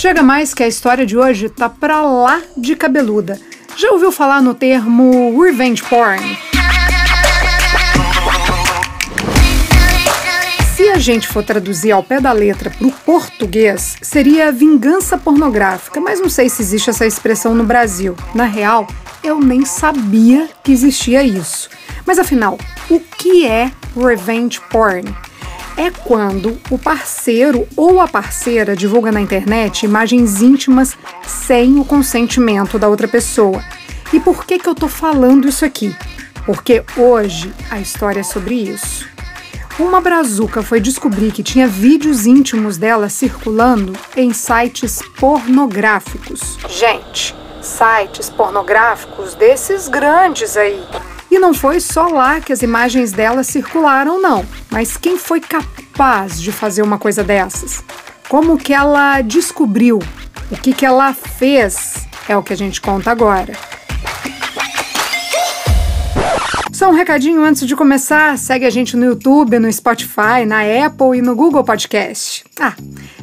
Chega mais que a história de hoje tá pra lá de cabeluda. Já ouviu falar no termo revenge porn? Se a gente for traduzir ao pé da letra para o português, seria vingança pornográfica, mas não sei se existe essa expressão no Brasil. Na real, eu nem sabia que existia isso. Mas afinal, o que é revenge porn? É quando o parceiro ou a parceira divulga na internet imagens íntimas sem o consentimento da outra pessoa. E por que, que eu tô falando isso aqui? Porque hoje a história é sobre isso. Uma brazuca foi descobrir que tinha vídeos íntimos dela circulando em sites pornográficos. Gente, sites pornográficos desses grandes aí. E não foi só lá que as imagens dela circularam, não. Mas quem foi capaz de fazer uma coisa dessas? Como que ela descobriu? O que, que ela fez? É o que a gente conta agora. Só um recadinho antes de começar: segue a gente no YouTube, no Spotify, na Apple e no Google Podcast. Ah,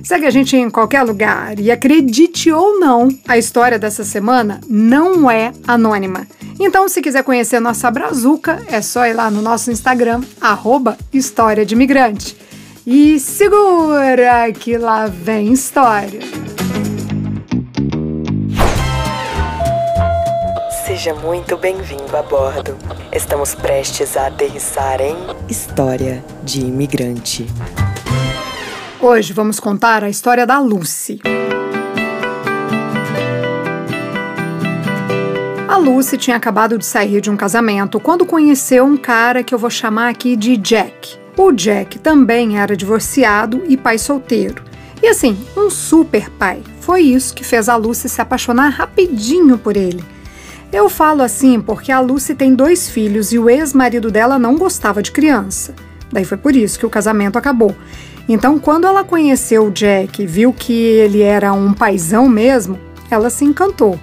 segue a gente em qualquer lugar e acredite ou não, a história dessa semana não é anônima. Então, se quiser conhecer nossa brazuca, é só ir lá no nosso Instagram, arroba História de Imigrante. E segura que lá vem história. Seja muito bem-vindo a bordo. Estamos prestes a aterrissar em História de Imigrante. Hoje vamos contar a história da Lucy. Lucy tinha acabado de sair de um casamento quando conheceu um cara que eu vou chamar aqui de Jack. O Jack também era divorciado e pai solteiro. E assim, um super pai. Foi isso que fez a Lucy se apaixonar rapidinho por ele. Eu falo assim porque a Lucy tem dois filhos e o ex-marido dela não gostava de criança. Daí foi por isso que o casamento acabou. Então, quando ela conheceu o Jack e viu que ele era um paizão mesmo, ela se encantou.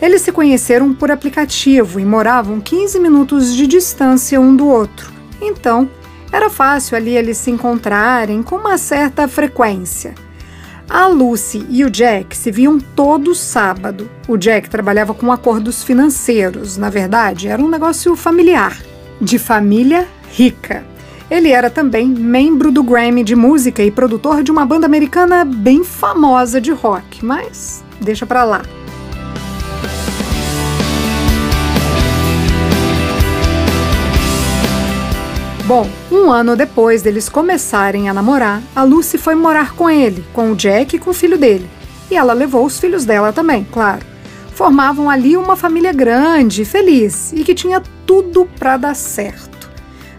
Eles se conheceram por aplicativo e moravam 15 minutos de distância um do outro. Então, era fácil ali eles se encontrarem com uma certa frequência. A Lucy e o Jack se viam todo sábado. O Jack trabalhava com acordos financeiros, na verdade, era um negócio familiar, de família rica. Ele era também membro do Grammy de música e produtor de uma banda americana bem famosa de rock, mas deixa pra lá. Bom, um ano depois deles começarem a namorar, a Lucy foi morar com ele, com o Jack e com o filho dele. E ela levou os filhos dela também, claro. Formavam ali uma família grande, feliz e que tinha tudo para dar certo.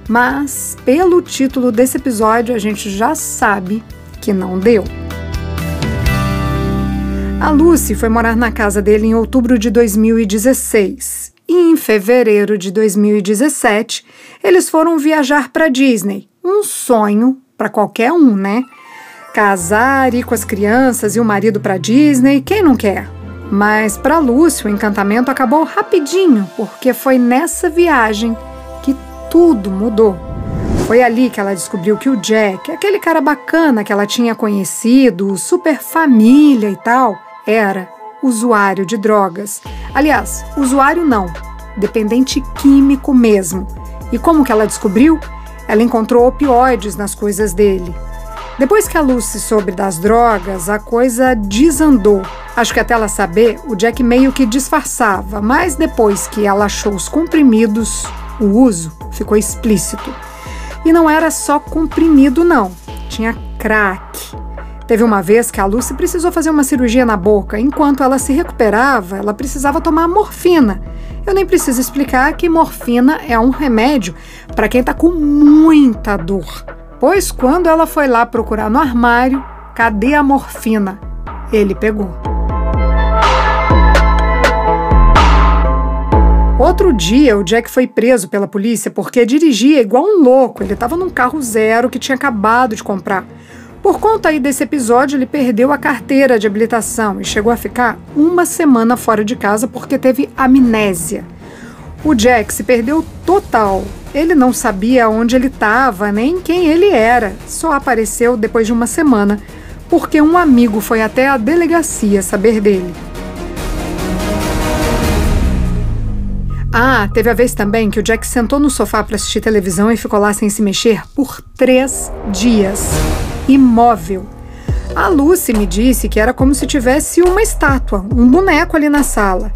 Mas, pelo título desse episódio, a gente já sabe que não deu. A Lucy foi morar na casa dele em outubro de 2016 e em fevereiro de 2017 eles foram viajar para Disney. Um sonho para qualquer um, né? Casar, ir com as crianças e o marido para Disney, quem não quer? Mas para Lúcio o encantamento acabou rapidinho, porque foi nessa viagem que tudo mudou. Foi ali que ela descobriu que o Jack, aquele cara bacana que ela tinha conhecido, super família e tal, era usuário de drogas. Aliás, usuário não, dependente químico mesmo. E como que ela descobriu? Ela encontrou opioides nas coisas dele. Depois que a Lucy soube das drogas, a coisa desandou. Acho que até ela saber, o Jack meio que disfarçava, mas depois que ela achou os comprimidos, o uso ficou explícito. E não era só comprimido, não. Tinha crack. Teve uma vez que a Lucy precisou fazer uma cirurgia na boca. Enquanto ela se recuperava, ela precisava tomar morfina. Eu nem preciso explicar que morfina é um remédio para quem está com muita dor. Pois quando ela foi lá procurar no armário, cadê a morfina? Ele pegou. Outro dia, o Jack foi preso pela polícia porque dirigia igual um louco. Ele estava num carro zero que tinha acabado de comprar. Por conta aí desse episódio, ele perdeu a carteira de habilitação e chegou a ficar uma semana fora de casa porque teve amnésia. O Jack se perdeu total. Ele não sabia onde ele estava nem quem ele era. Só apareceu depois de uma semana, porque um amigo foi até a delegacia saber dele. Ah, teve a vez também que o Jack sentou no sofá para assistir televisão e ficou lá sem se mexer por três dias. Imóvel. A Lucy me disse que era como se tivesse uma estátua, um boneco ali na sala.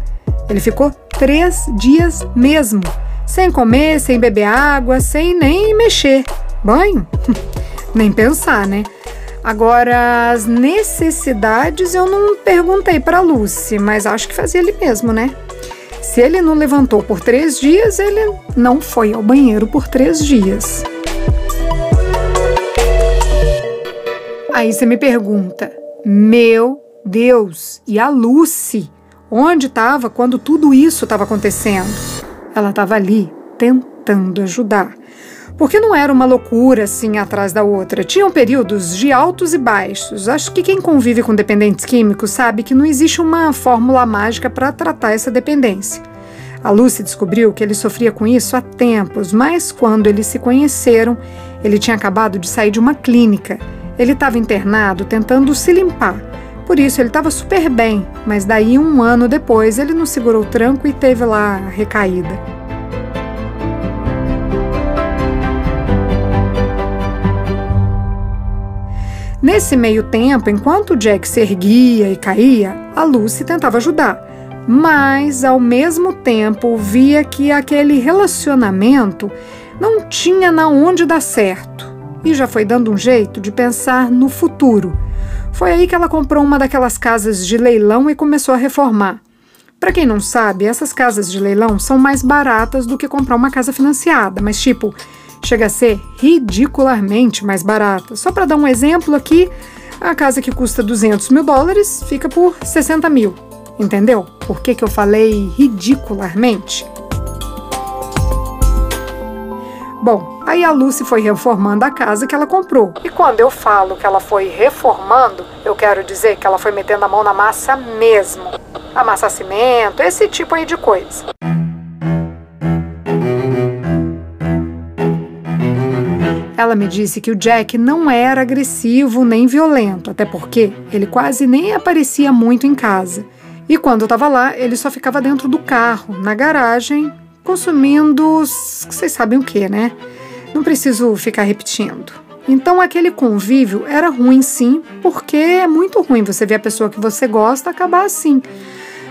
Ele ficou três dias mesmo, sem comer, sem beber água, sem nem mexer. Banho? nem pensar, né? Agora, as necessidades eu não perguntei para Lucy, mas acho que fazia ele mesmo, né? Se ele não levantou por três dias, ele não foi ao banheiro por três dias. Aí você me pergunta, meu Deus, e a Lucy? Onde estava quando tudo isso estava acontecendo? Ela estava ali tentando ajudar. Porque não era uma loucura assim atrás da outra. Tinham períodos de altos e baixos. Acho que quem convive com dependentes químicos sabe que não existe uma fórmula mágica para tratar essa dependência. A Lucy descobriu que ele sofria com isso há tempos, mas quando eles se conheceram, ele tinha acabado de sair de uma clínica. Ele estava internado tentando se limpar. Por isso ele estava super bem, mas daí um ano depois ele não segurou o tranco e teve lá a recaída. Nesse meio tempo, enquanto Jack se erguia e caía, a Lucy tentava ajudar, mas ao mesmo tempo via que aquele relacionamento não tinha na onde dar certo e já foi dando um jeito de pensar no futuro. Foi aí que ela comprou uma daquelas casas de leilão e começou a reformar. Para quem não sabe, essas casas de leilão são mais baratas do que comprar uma casa financiada, mas tipo, chega a ser ridicularmente mais barata. Só para dar um exemplo aqui, a casa que custa 200 mil dólares fica por 60 mil. Entendeu? Por que, que eu falei ridicularmente? Bom, aí a Lucy foi reformando a casa que ela comprou. E quando eu falo que ela foi reformando, eu quero dizer que ela foi metendo a mão na massa mesmo. Amassar cimento, esse tipo aí de coisa. Ela me disse que o Jack não era agressivo nem violento, até porque ele quase nem aparecia muito em casa. E quando eu estava lá, ele só ficava dentro do carro, na garagem, consumindo. Vocês sabem o que, né? Não preciso ficar repetindo. Então aquele convívio era ruim sim, porque é muito ruim você ver a pessoa que você gosta acabar assim.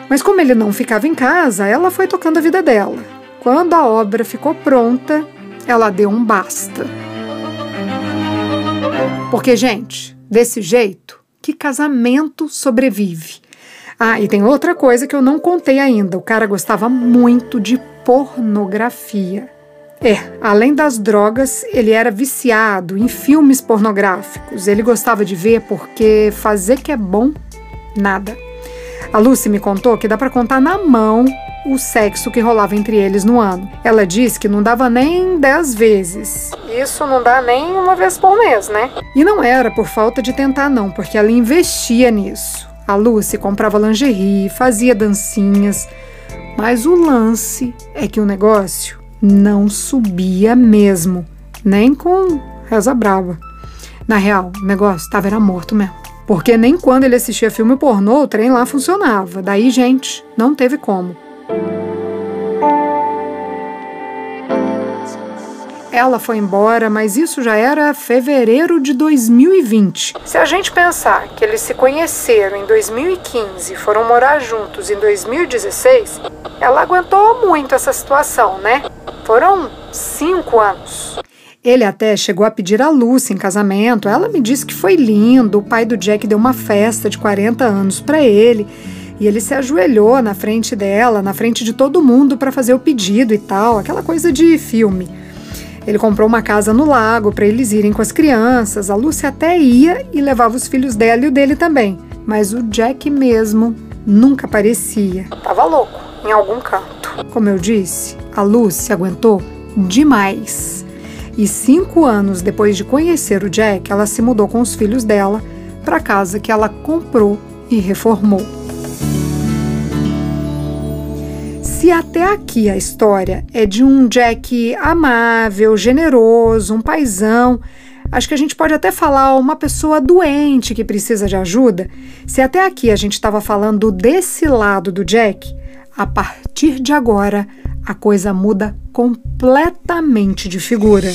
Mas como ele não ficava em casa, ela foi tocando a vida dela. Quando a obra ficou pronta, ela deu um basta. Porque, gente, desse jeito, que casamento sobrevive? Ah, e tem outra coisa que eu não contei ainda. O cara gostava muito de pornografia. É, além das drogas, ele era viciado em filmes pornográficos. Ele gostava de ver porque fazer que é bom, nada. A Lucy me contou que dá para contar na mão o sexo que rolava entre eles no ano. Ela disse que não dava nem dez vezes. Isso não dá nem uma vez por mês, né? E não era por falta de tentar, não, porque ela investia nisso. A Lucy comprava lingerie, fazia dancinhas, mas o lance é que o negócio não subia mesmo, nem com reza brava. Na real, o negócio estava era morto mesmo. Porque nem quando ele assistia filme pornô, o trem lá funcionava. Daí, gente, não teve como. Ela foi embora, mas isso já era fevereiro de 2020. Se a gente pensar que eles se conheceram em 2015 e foram morar juntos em 2016, ela aguentou muito essa situação, né? Foram cinco anos. Ele até chegou a pedir a Lucy em casamento. Ela me disse que foi lindo. O pai do Jack deu uma festa de 40 anos para ele. E ele se ajoelhou na frente dela, na frente de todo mundo, para fazer o pedido e tal, aquela coisa de filme. Ele comprou uma casa no lago para eles irem com as crianças. A Lucy até ia e levava os filhos dela e o dele também. Mas o Jack mesmo nunca aparecia. Tava louco em algum canto. Como eu disse, a Lucy aguentou demais. E cinco anos depois de conhecer o Jack, ela se mudou com os filhos dela para a casa que ela comprou e reformou. Se até aqui a história é de um Jack amável, generoso, um paizão, Acho que a gente pode até falar uma pessoa doente que precisa de ajuda. Se até aqui a gente estava falando desse lado do Jack, a partir de agora a coisa muda completamente de figura.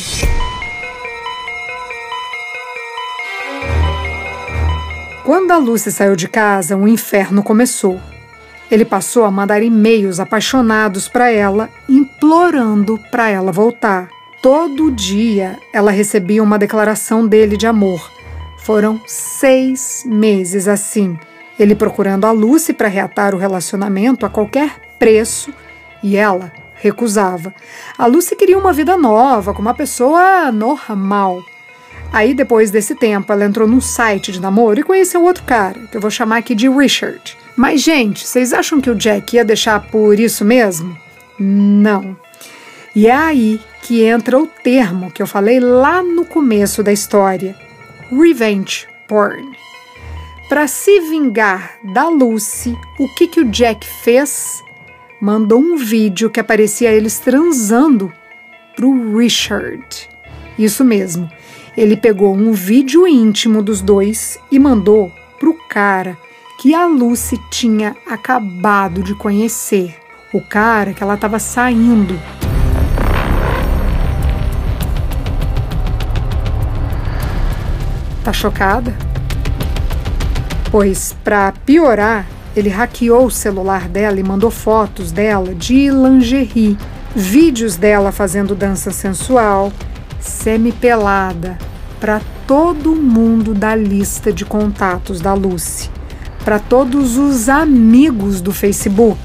Quando a Lucy saiu de casa, o inferno começou. Ele passou a mandar e-mails apaixonados para ela, implorando para ela voltar. Todo dia ela recebia uma declaração dele de amor. Foram seis meses assim, ele procurando a Lucy para reatar o relacionamento a qualquer preço e ela recusava. A Lucy queria uma vida nova, com uma pessoa normal. Aí, depois desse tempo, ela entrou num site de namoro e conheceu outro cara, que eu vou chamar aqui de Richard. Mas, gente, vocês acham que o Jack ia deixar por isso mesmo? Não. E é aí que entra o termo que eu falei lá no começo da história: revenge porn. Para se vingar da Lucy, o que, que o Jack fez? Mandou um vídeo que aparecia eles transando pro Richard. Isso mesmo. Ele pegou um vídeo íntimo dos dois e mandou pro cara que a Lucy tinha acabado de conhecer. O cara que ela estava saindo Tá chocada? Pois, para piorar, ele hackeou o celular dela e mandou fotos dela de lingerie, vídeos dela fazendo dança sensual, semi-pelada, para todo mundo da lista de contatos da Lucy, para todos os amigos do Facebook.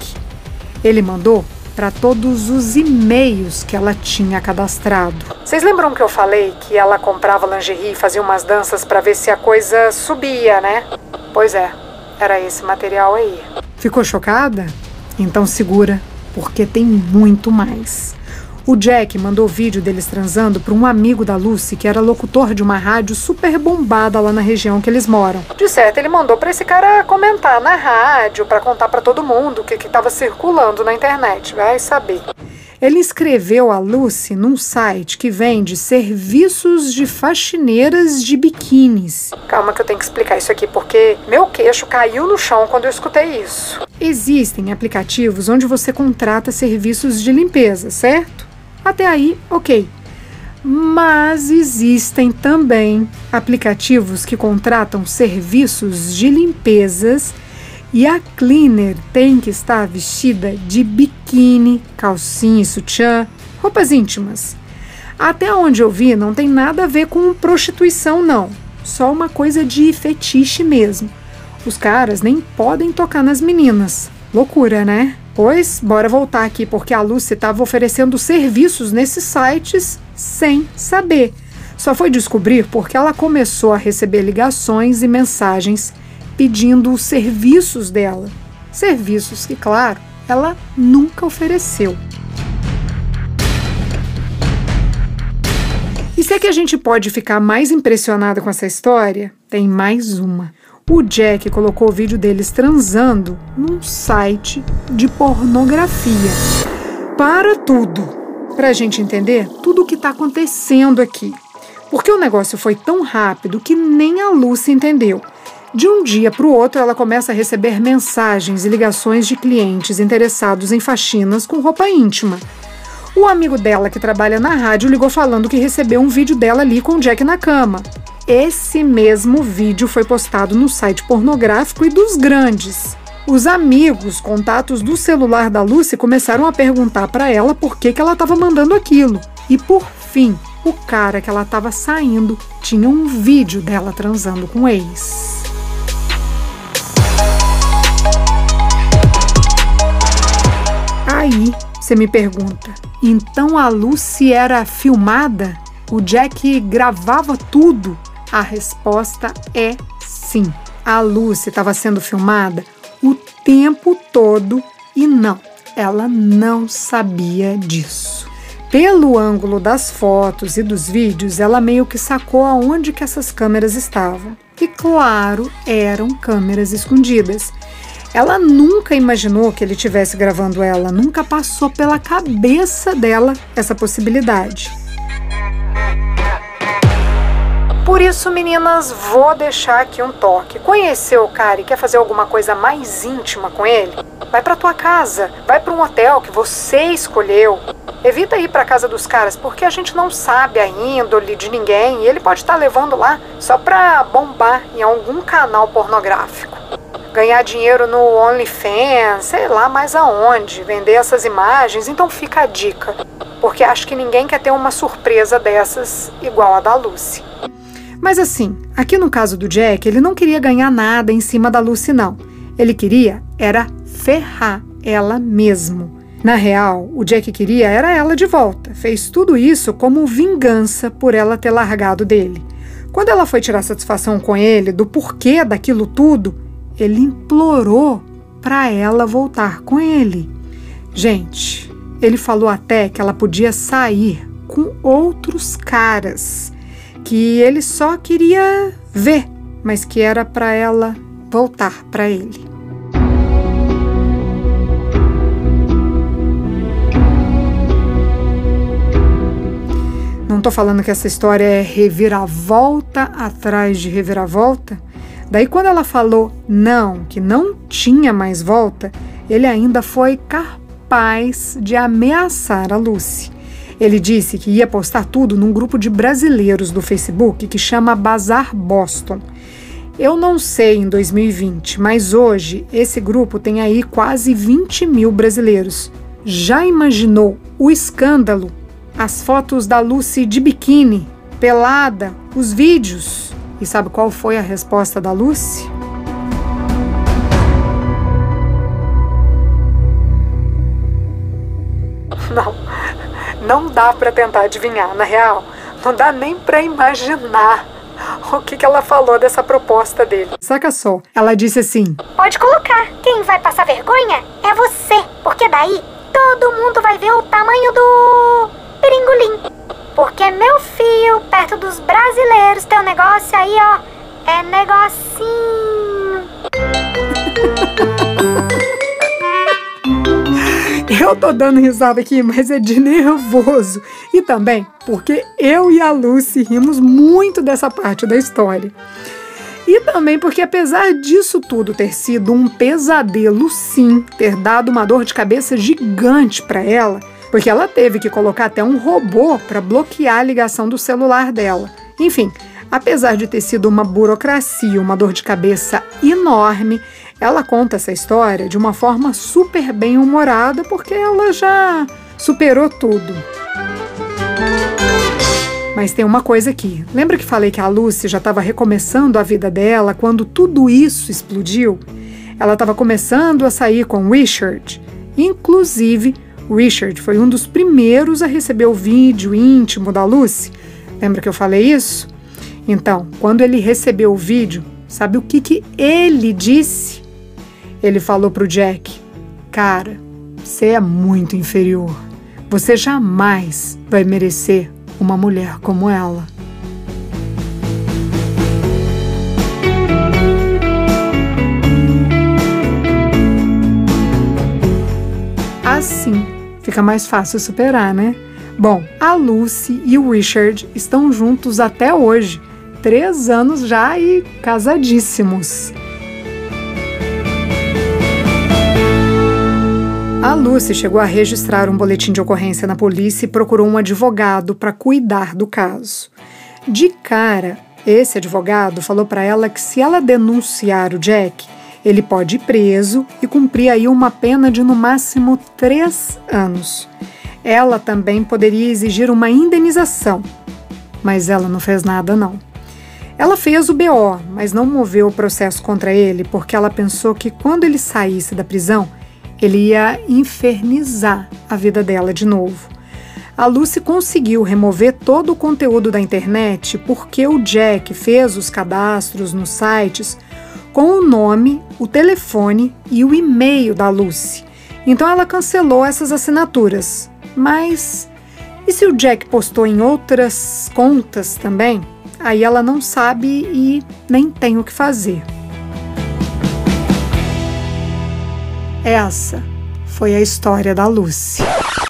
Ele mandou para todos os e-mails que ela tinha cadastrado. Vocês lembram que eu falei que ela comprava lingerie e fazia umas danças para ver se a coisa subia, né? Pois é, era esse material aí. Ficou chocada? Então segura, porque tem muito mais. O Jack mandou vídeo deles transando para um amigo da Lucy, que era locutor de uma rádio super bombada lá na região que eles moram. De certo, ele mandou para esse cara comentar na rádio, para contar para todo mundo o que estava circulando na internet. Vai saber. Ele inscreveu a Lucy num site que vende serviços de faxineiras de biquínis. Calma que eu tenho que explicar isso aqui porque meu queixo caiu no chão quando eu escutei isso. Existem aplicativos onde você contrata serviços de limpeza, certo? Até aí, ok. Mas existem também aplicativos que contratam serviços de limpezas e a cleaner tem que estar vestida de biquíni, calcinha e sutiã, roupas íntimas. Até onde eu vi, não tem nada a ver com prostituição, não. Só uma coisa de fetiche mesmo. Os caras nem podem tocar nas meninas. Loucura, né? Pois, bora voltar aqui, porque a Lucy estava oferecendo serviços nesses sites sem saber. Só foi descobrir porque ela começou a receber ligações e mensagens pedindo os serviços dela. Serviços que, claro, ela nunca ofereceu. E se é que a gente pode ficar mais impressionada com essa história, tem mais uma o Jack colocou o vídeo deles transando num site de pornografia. Para tudo, para a gente entender tudo o que está acontecendo aqui. Porque o negócio foi tão rápido que nem a Lucy entendeu. De um dia para o outro, ela começa a receber mensagens e ligações de clientes interessados em faxinas com roupa íntima. O amigo dela, que trabalha na rádio, ligou falando que recebeu um vídeo dela ali com o Jack na cama. Esse mesmo vídeo foi postado no site pornográfico e dos grandes. Os amigos, contatos do celular da Lucy começaram a perguntar para ela por que, que ela estava mandando aquilo. E por fim, o cara que ela estava saindo tinha um vídeo dela transando com o ex. Aí você me pergunta, então a Lucy era filmada? O Jack gravava tudo? A resposta é sim. A Lucy estava sendo filmada o tempo todo e não, ela não sabia disso. Pelo ângulo das fotos e dos vídeos, ela meio que sacou aonde que essas câmeras estavam. E claro, eram câmeras escondidas. Ela nunca imaginou que ele estivesse gravando ela, nunca passou pela cabeça dela essa possibilidade. Por isso, meninas, vou deixar aqui um toque. Conheceu o cara e quer fazer alguma coisa mais íntima com ele? Vai para tua casa, vai para um hotel que você escolheu. Evita ir para casa dos caras, porque a gente não sabe a índole de ninguém e ele pode estar tá levando lá só para bombar em algum canal pornográfico. Ganhar dinheiro no OnlyFans, sei lá mais aonde, vender essas imagens. Então fica a dica, porque acho que ninguém quer ter uma surpresa dessas igual a da Lucy. Mas assim, aqui no caso do Jack, ele não queria ganhar nada em cima da Lucy, não. Ele queria era ferrar ela mesmo. Na real, o Jack queria era ela de volta. Fez tudo isso como vingança por ela ter largado dele. Quando ela foi tirar satisfação com ele do porquê daquilo tudo, ele implorou para ela voltar com ele. Gente, ele falou até que ela podia sair com outros caras, que ele só queria ver, mas que era para ela voltar para ele. Não estou falando que essa história é reviravolta atrás de reviravolta. Daí, quando ela falou não, que não tinha mais volta, ele ainda foi capaz de ameaçar a Lucy. Ele disse que ia postar tudo num grupo de brasileiros do Facebook que chama Bazar Boston. Eu não sei em 2020, mas hoje esse grupo tem aí quase 20 mil brasileiros. Já imaginou o escândalo as fotos da Lucy de biquíni, pelada, os vídeos. E sabe qual foi a resposta da Lucy? Não, não dá para tentar adivinhar, na real. Não dá nem para imaginar o que, que ela falou dessa proposta dele. Saca só, ela disse assim: Pode colocar. Quem vai passar vergonha é você, porque daí todo mundo vai ver o tamanho do Piringolim. Porque meu filho, perto dos brasileiros, tem um negócio aí, ó. É negocinho. Eu tô dando risada aqui, mas é de nervoso. E também porque eu e a Lucy rimos muito dessa parte da história. E também porque, apesar disso tudo ter sido um pesadelo, sim, ter dado uma dor de cabeça gigante para ela, porque ela teve que colocar até um robô para bloquear a ligação do celular dela. Enfim, apesar de ter sido uma burocracia, uma dor de cabeça enorme, ela conta essa história de uma forma super bem humorada, porque ela já superou tudo. Mas tem uma coisa aqui. Lembra que falei que a Lucy já estava recomeçando a vida dela quando tudo isso explodiu? Ela estava começando a sair com Richard. Inclusive, Richard foi um dos primeiros a receber o vídeo íntimo da Lucy. Lembra que eu falei isso? Então, quando ele recebeu o vídeo, sabe o que, que ele disse? Ele falou pro Jack: Cara, você é muito inferior. Você jamais vai merecer uma mulher como ela. Assim fica mais fácil superar, né? Bom, a Lucy e o Richard estão juntos até hoje, três anos já e casadíssimos. A Lucy chegou a registrar um boletim de ocorrência na polícia e procurou um advogado para cuidar do caso. De cara, esse advogado falou para ela que se ela denunciar o Jack, ele pode ir preso e cumprir aí uma pena de no máximo três anos. Ela também poderia exigir uma indenização, mas ela não fez nada não. Ela fez o BO, mas não moveu o processo contra ele porque ela pensou que quando ele saísse da prisão, ele ia infernizar a vida dela de novo. A Lucy conseguiu remover todo o conteúdo da internet porque o Jack fez os cadastros nos sites com o nome, o telefone e o e-mail da Lucy. Então ela cancelou essas assinaturas. Mas e se o Jack postou em outras contas também? Aí ela não sabe e nem tem o que fazer. Essa foi a história da Lucy.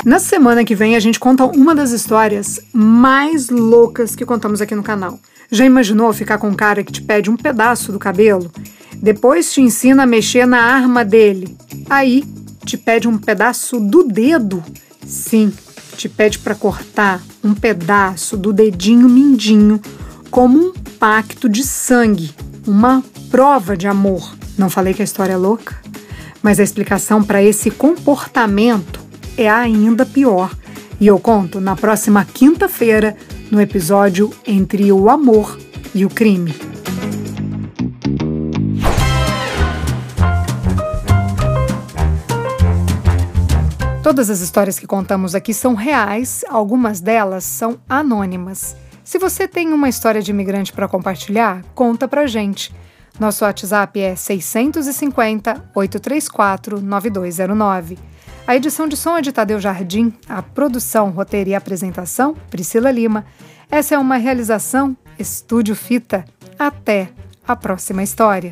Na semana que vem a gente conta uma das histórias mais loucas que contamos aqui no canal. Já imaginou ficar com um cara que te pede um pedaço do cabelo? Depois te ensina a mexer na arma dele. Aí te pede um pedaço do dedo. Sim, te pede para cortar um pedaço do dedinho mindinho como um pacto de sangue, uma prova de amor. Não falei que a história é louca? Mas a explicação para esse comportamento é ainda pior. E eu conto na próxima quinta-feira, no episódio Entre o Amor e o Crime. Todas as histórias que contamos aqui são reais, algumas delas são anônimas. Se você tem uma história de imigrante para compartilhar, conta pra gente. Nosso WhatsApp é 650 834 9209. A edição de som é de Tadeu Jardim, a produção, roteiro e apresentação, Priscila Lima. Essa é uma realização Estúdio Fita. Até a próxima história.